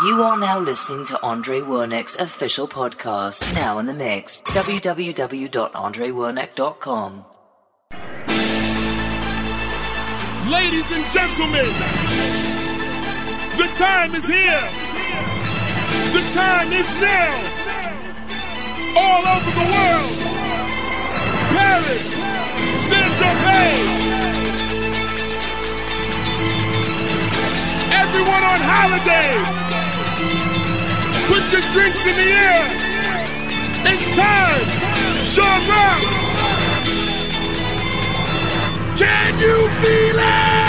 You are now listening to Andre Wernick's official podcast, now in the mix. www.andrewernick.com. Ladies and gentlemen, the time is here. The time is now. All over the world. Paris, Saint Germain. Everyone on holiday. Put your drinks in the air. It's time. Sean Rock. Can you feel it?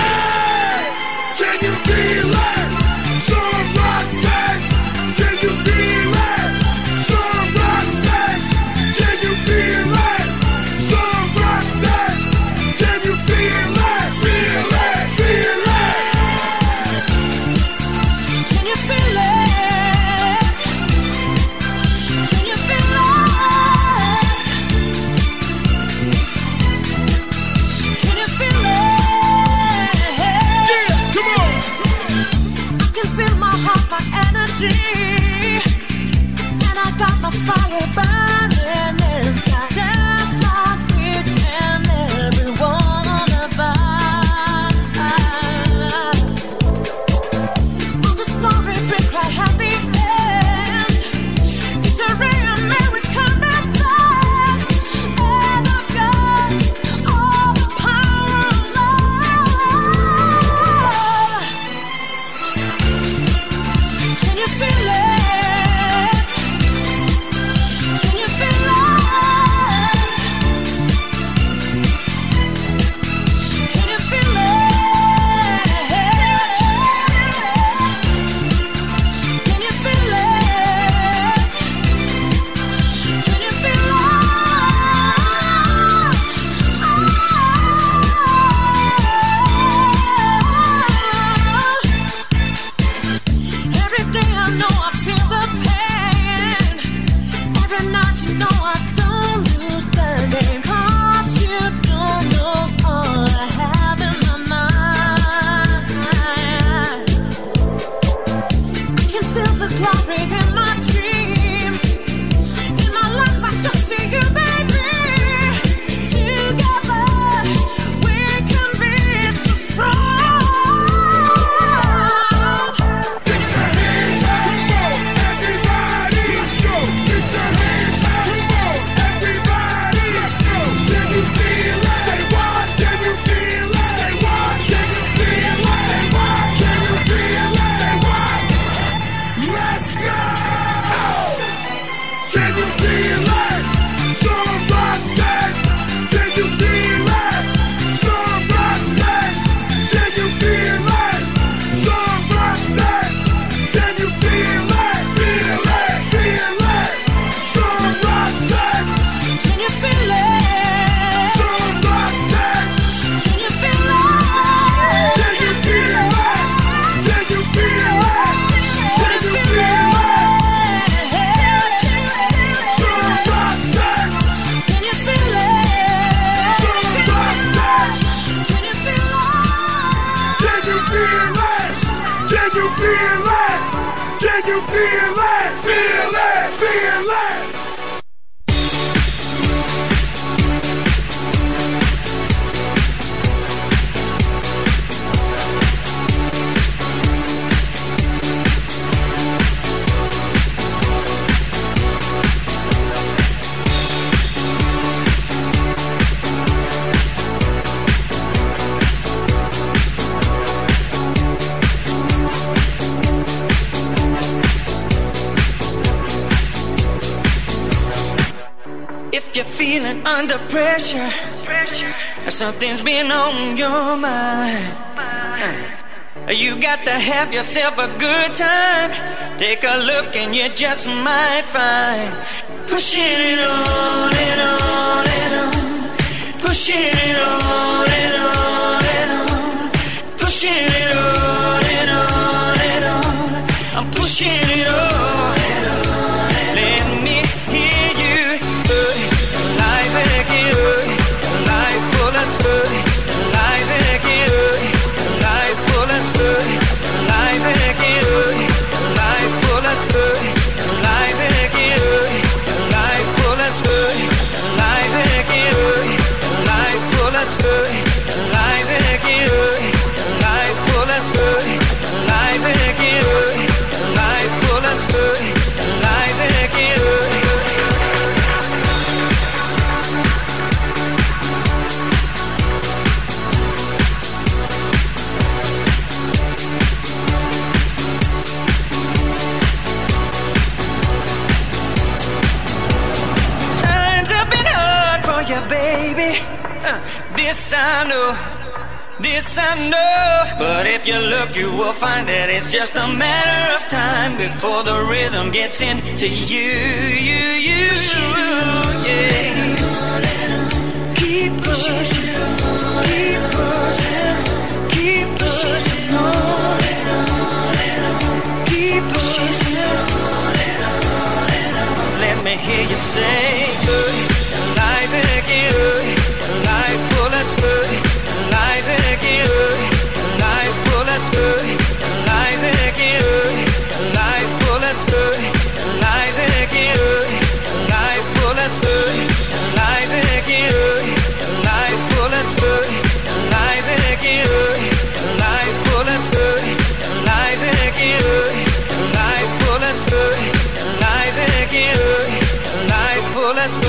no one pressure. pressure. Something's been on your mind. Uh, you got to have yourself a good time. Take a look and you just might find. Pushing it on and on and on. Pushing it on. This I know, but if you look, you will find that it's just a matter of time before the rhythm gets into you, you, you, yeah. Keep pushing, keep pushing, keep pushing. On, keep pushing Let me hear you say, good, let's go.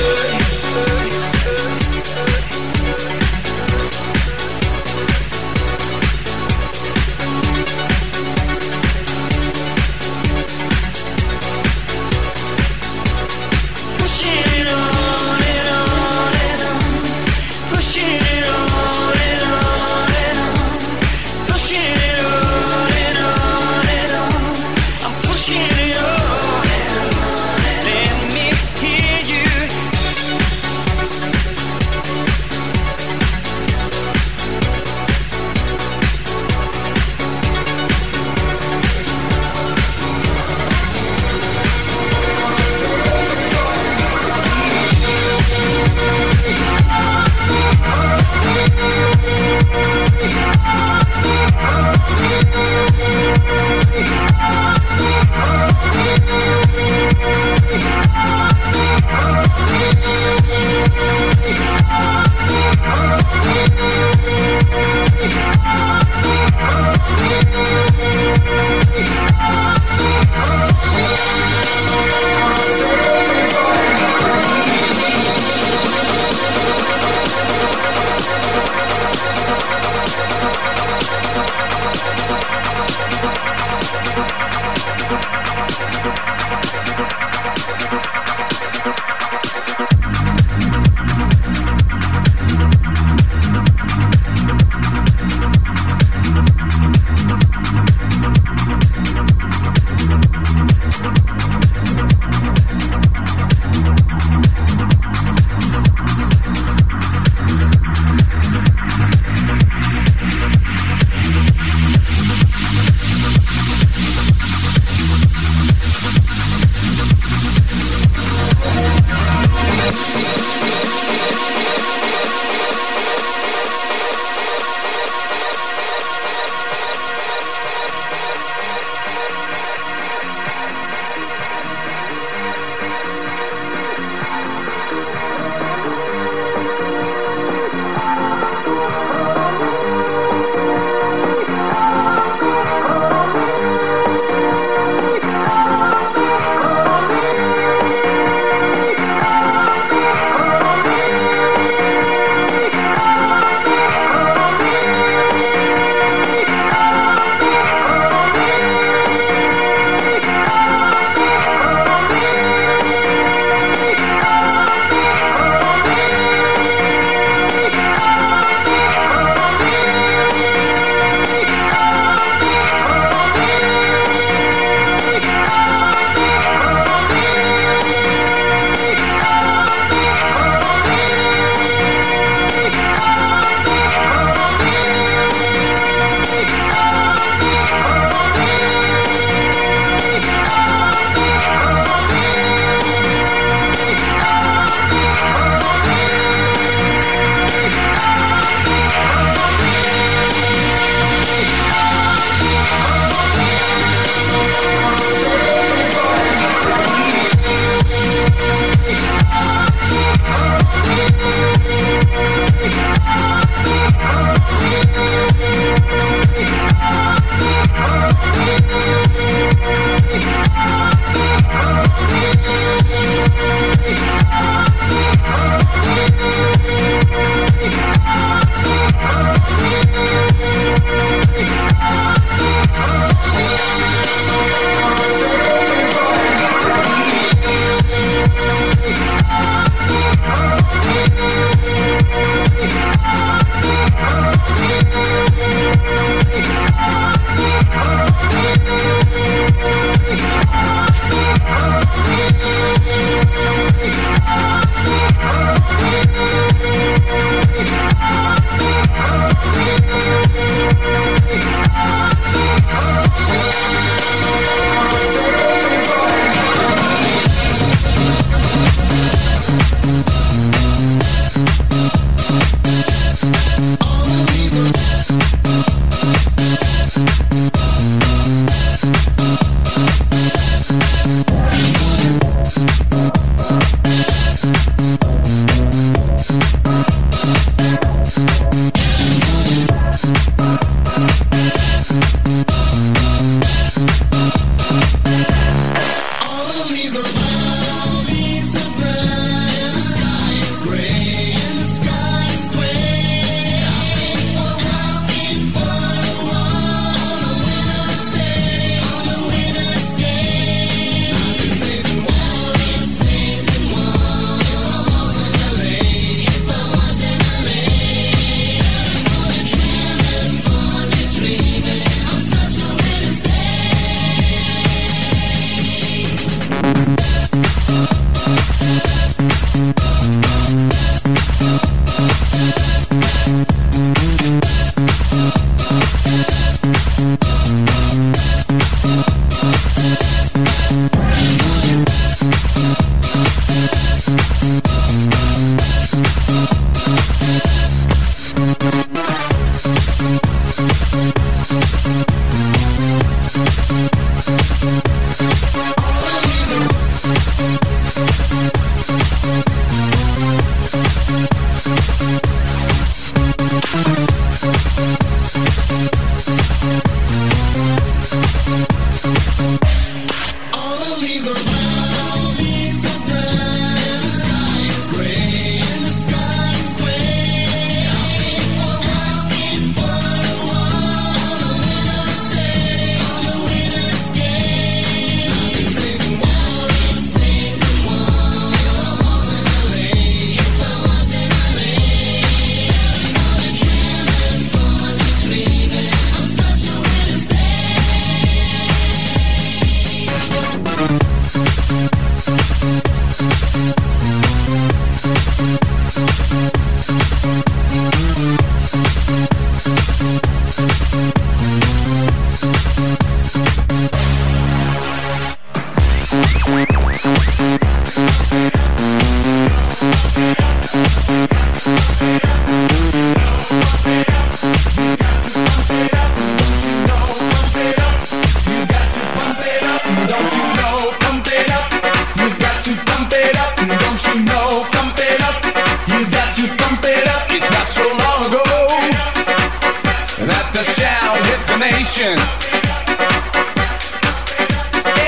Nation.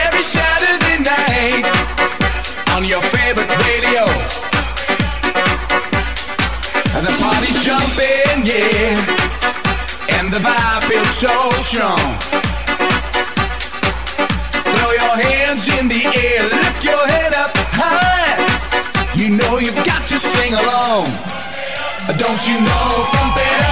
Every Saturday night on your favorite radio. And the party's jumping, yeah. And the vibe feels so strong. Throw your hands in the air, lift your head up high. You know you've got to sing along. Don't you know, pump it up.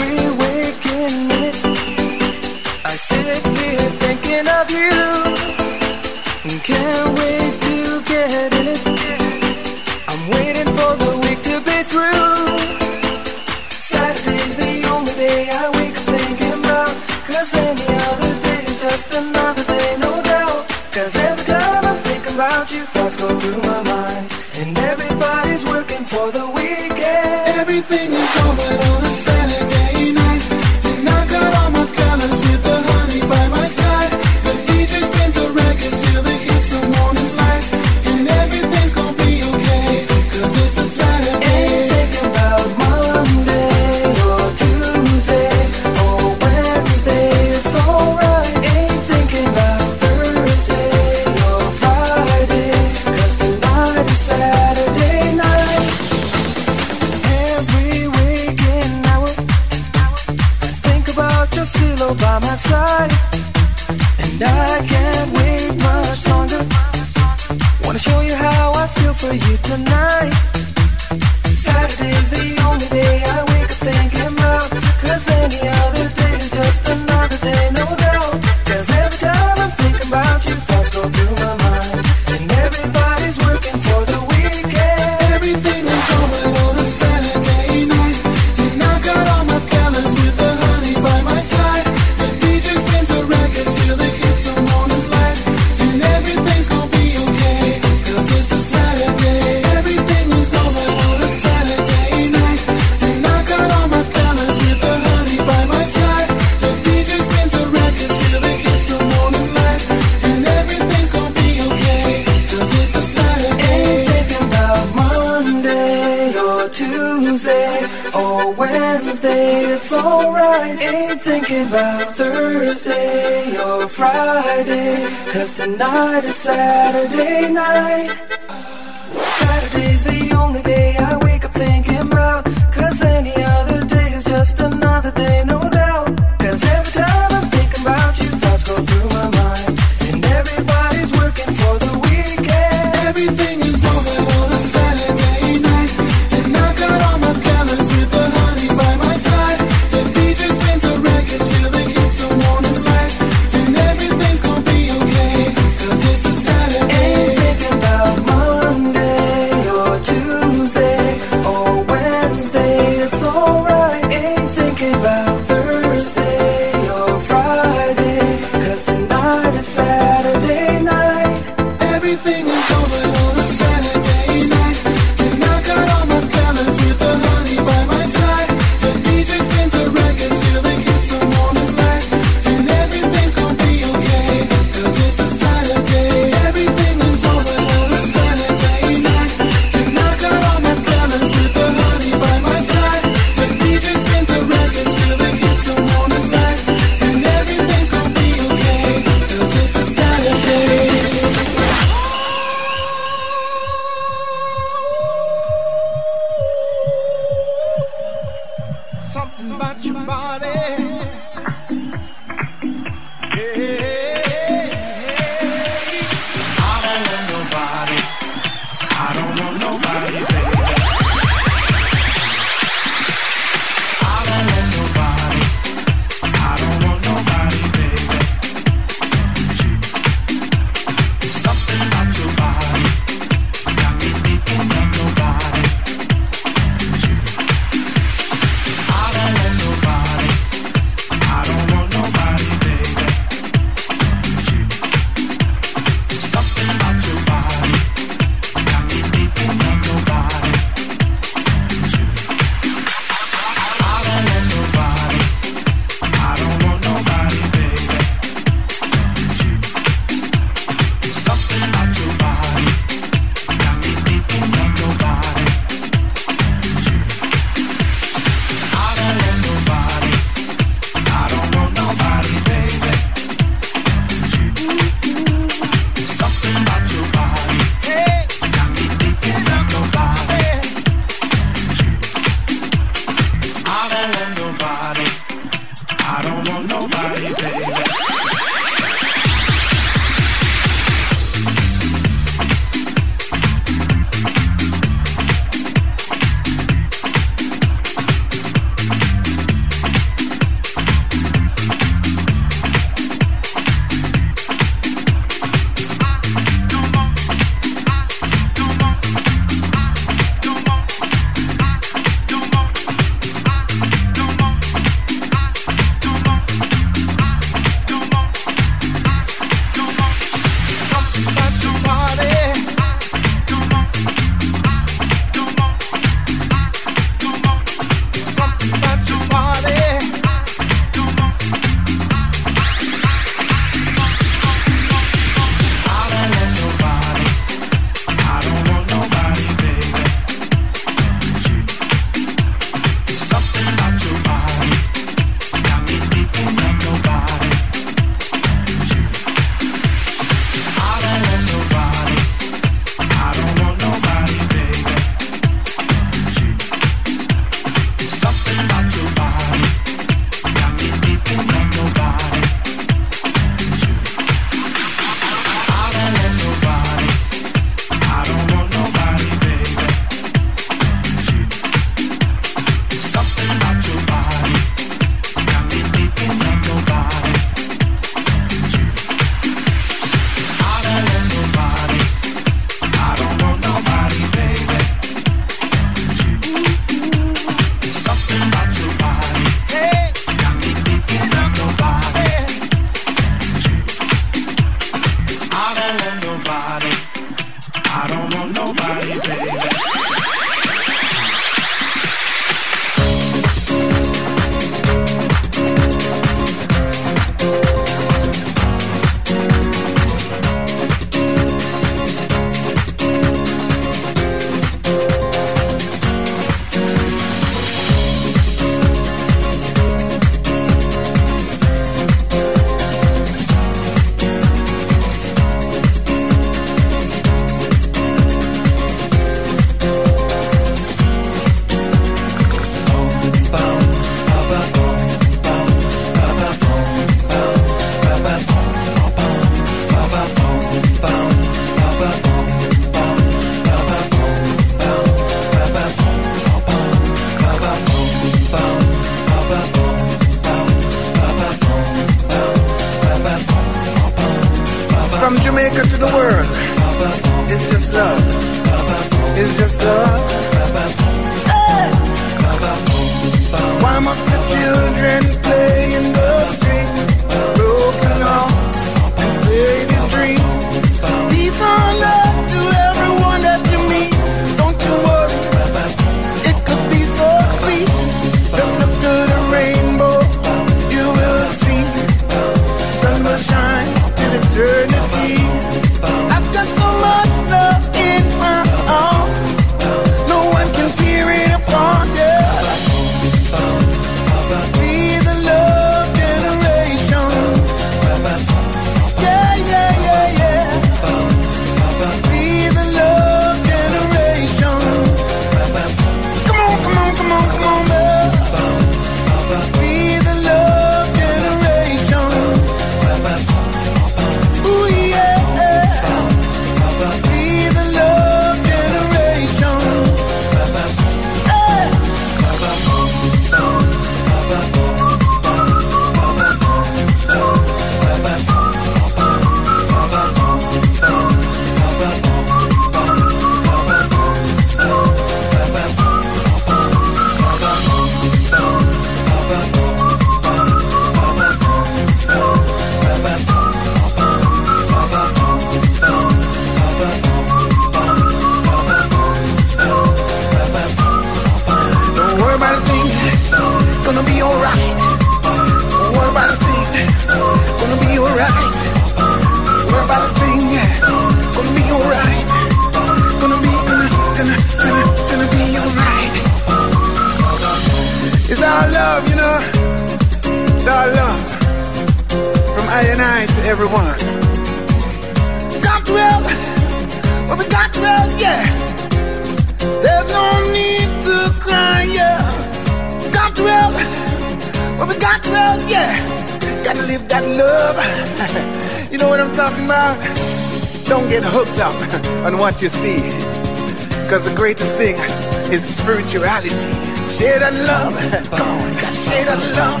shit I love,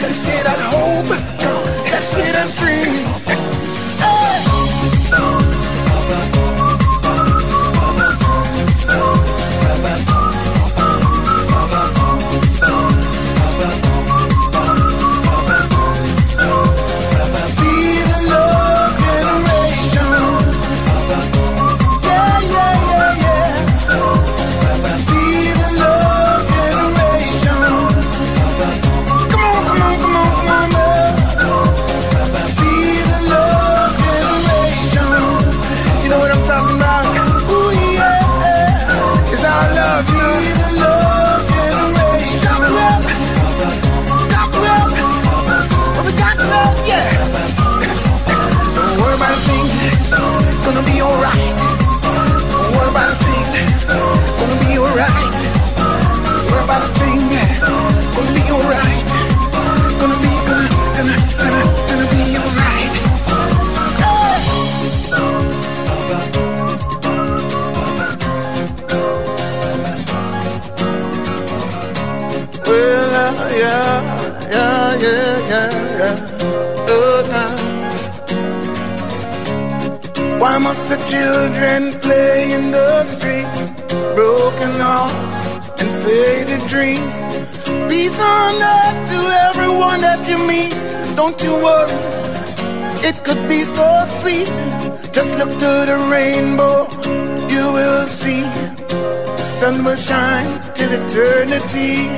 that shit I hope, that shit I dream. house, the children play in the street. Broken hearts and faded dreams. Peace on earth to everyone that you meet. Don't you worry, it could be so sweet. Just look to the rainbow, you will see. The sun will shine till eternity.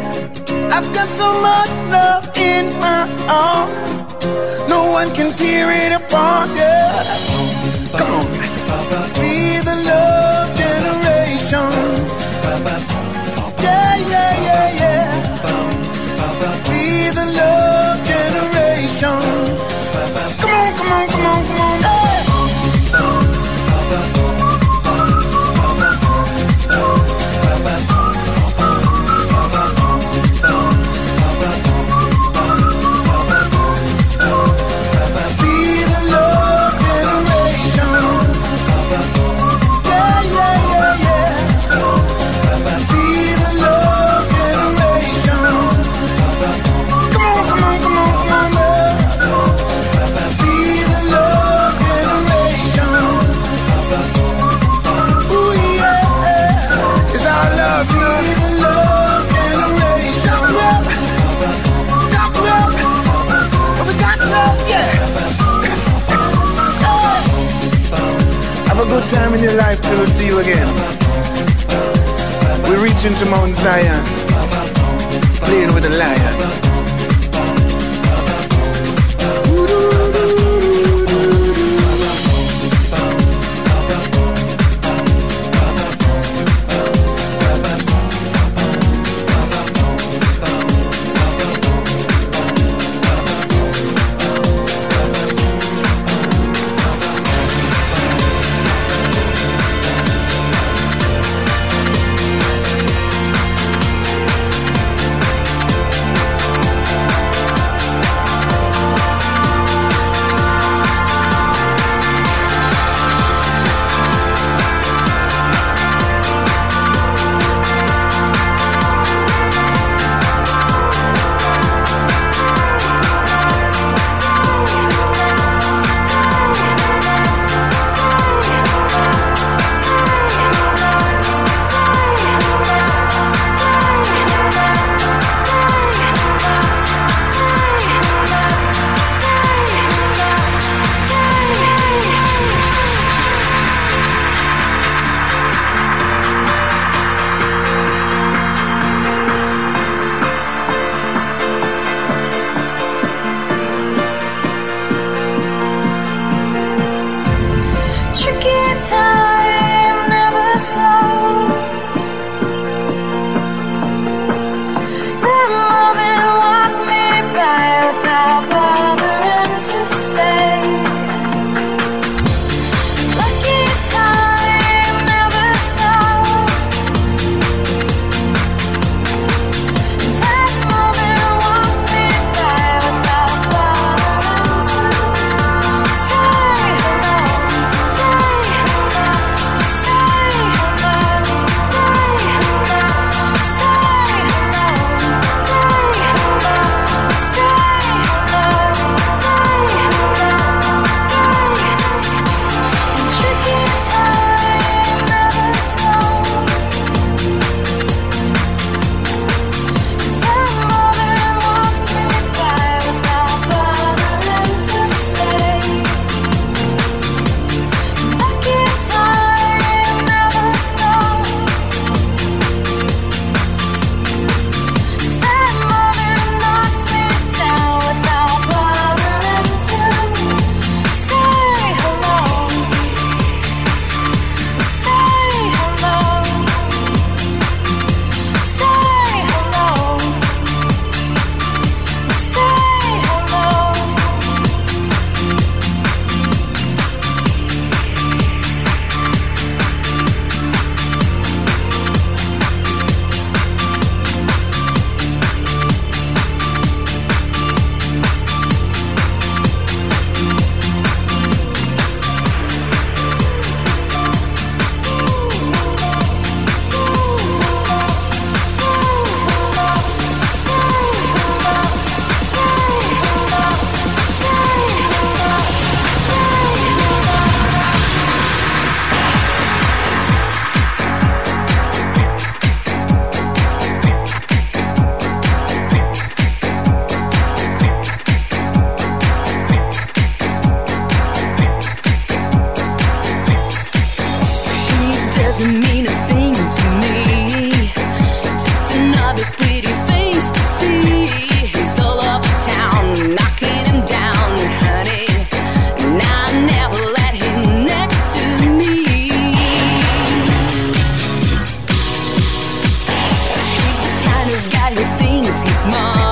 I've got so much love in my arms, no one can tear it apart. Yeah. ocean thinks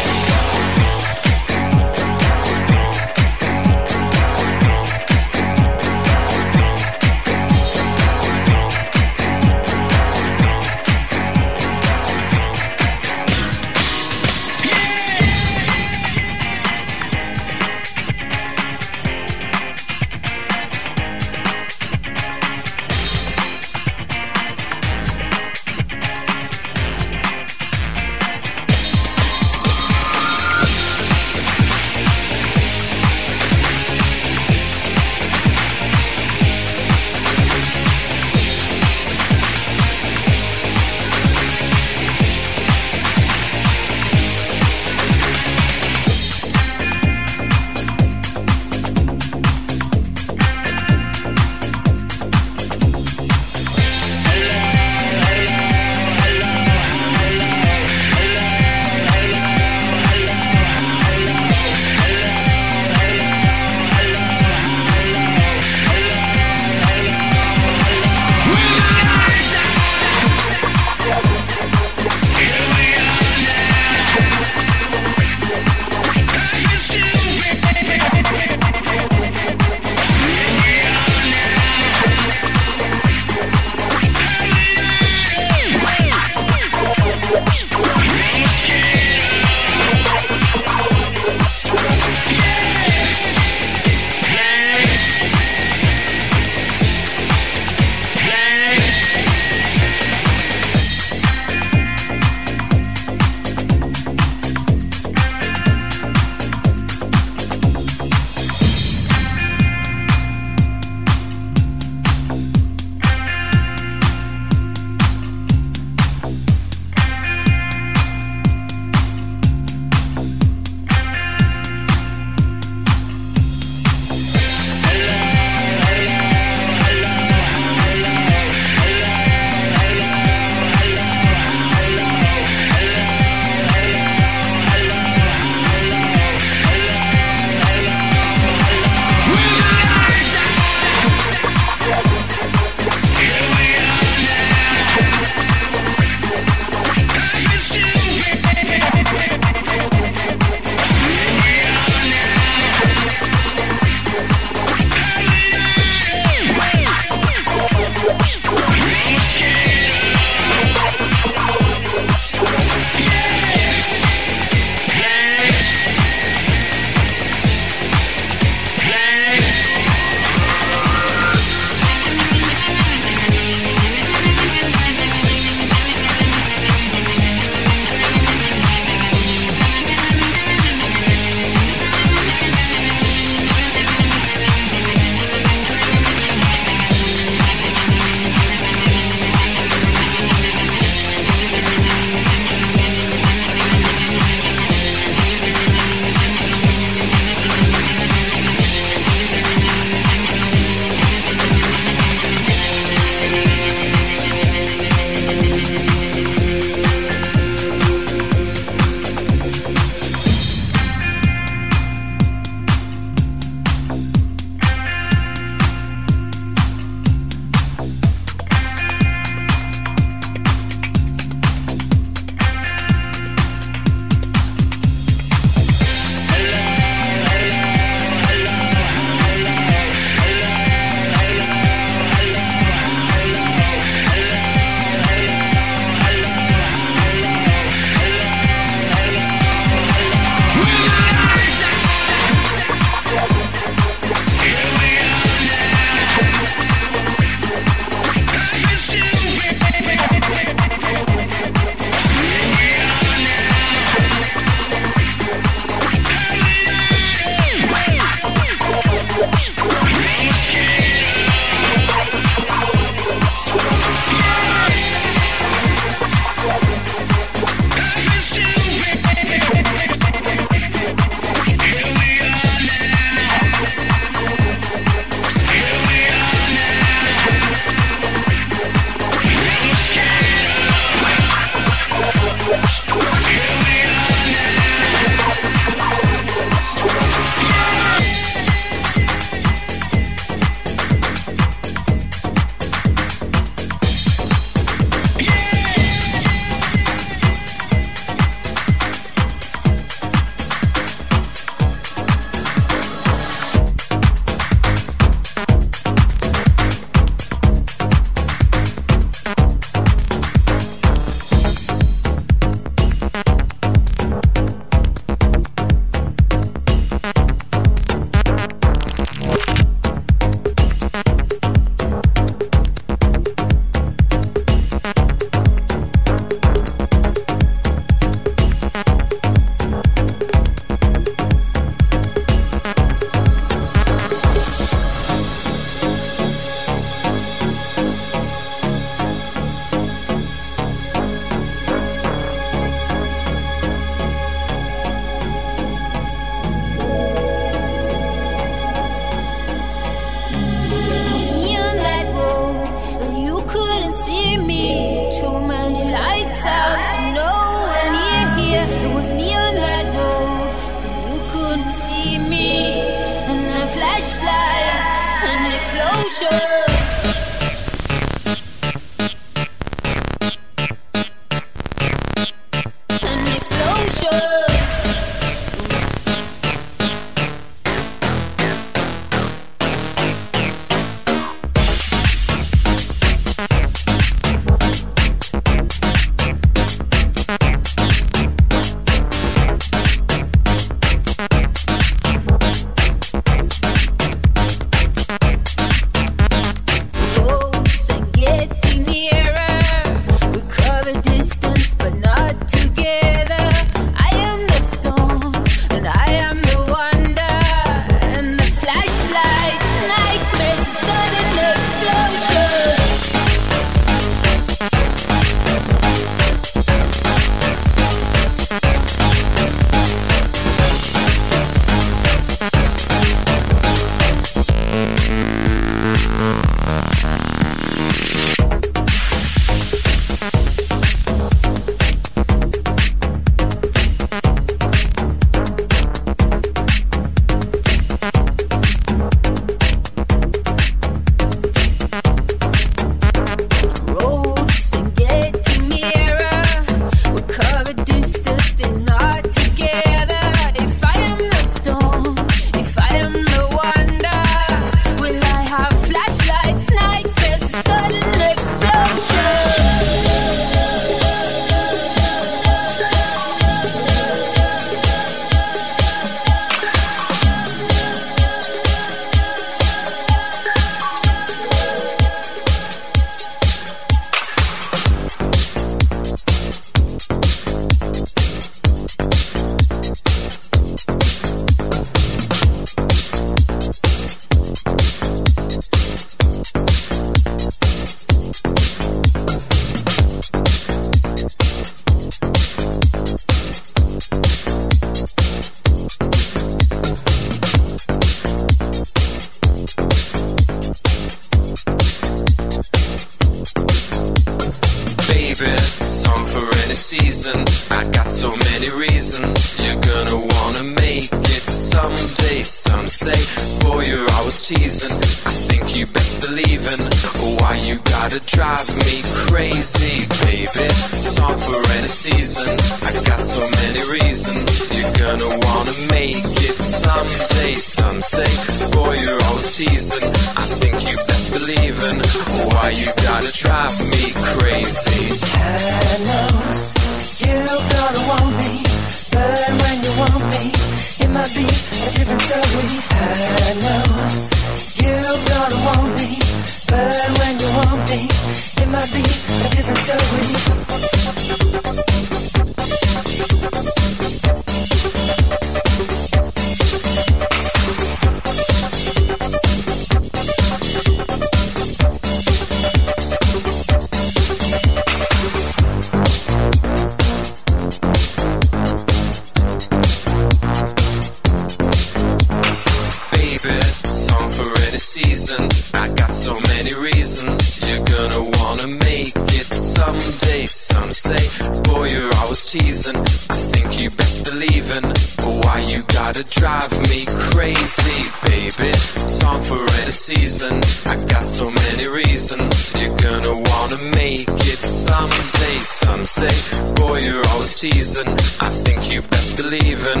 drive me crazy, baby. Song for any season. I got so many reasons. You're gonna wanna make it someday. Some say, boy, you're always teasing. I think you best believe in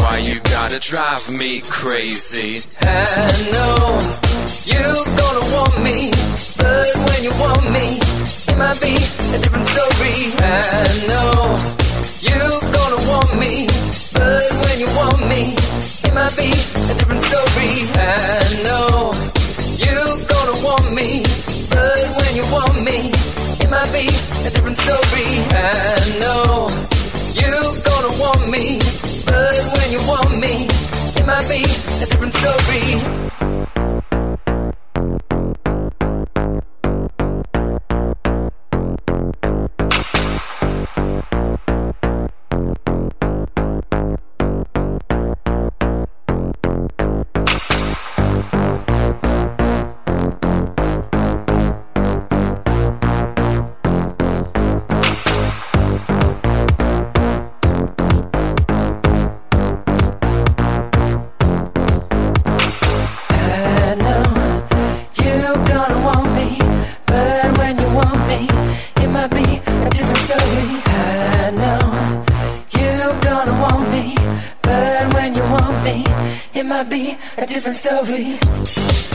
why you gotta drive me crazy. I know you're gonna want me, but when you want me, it might be a different story. I know you're gonna want me, but when you want me, it might be a different story. I know you gonna want me, but when you want me, it might be a different story. I know you gonna want me, but when you want me, it might be a different story. Different story.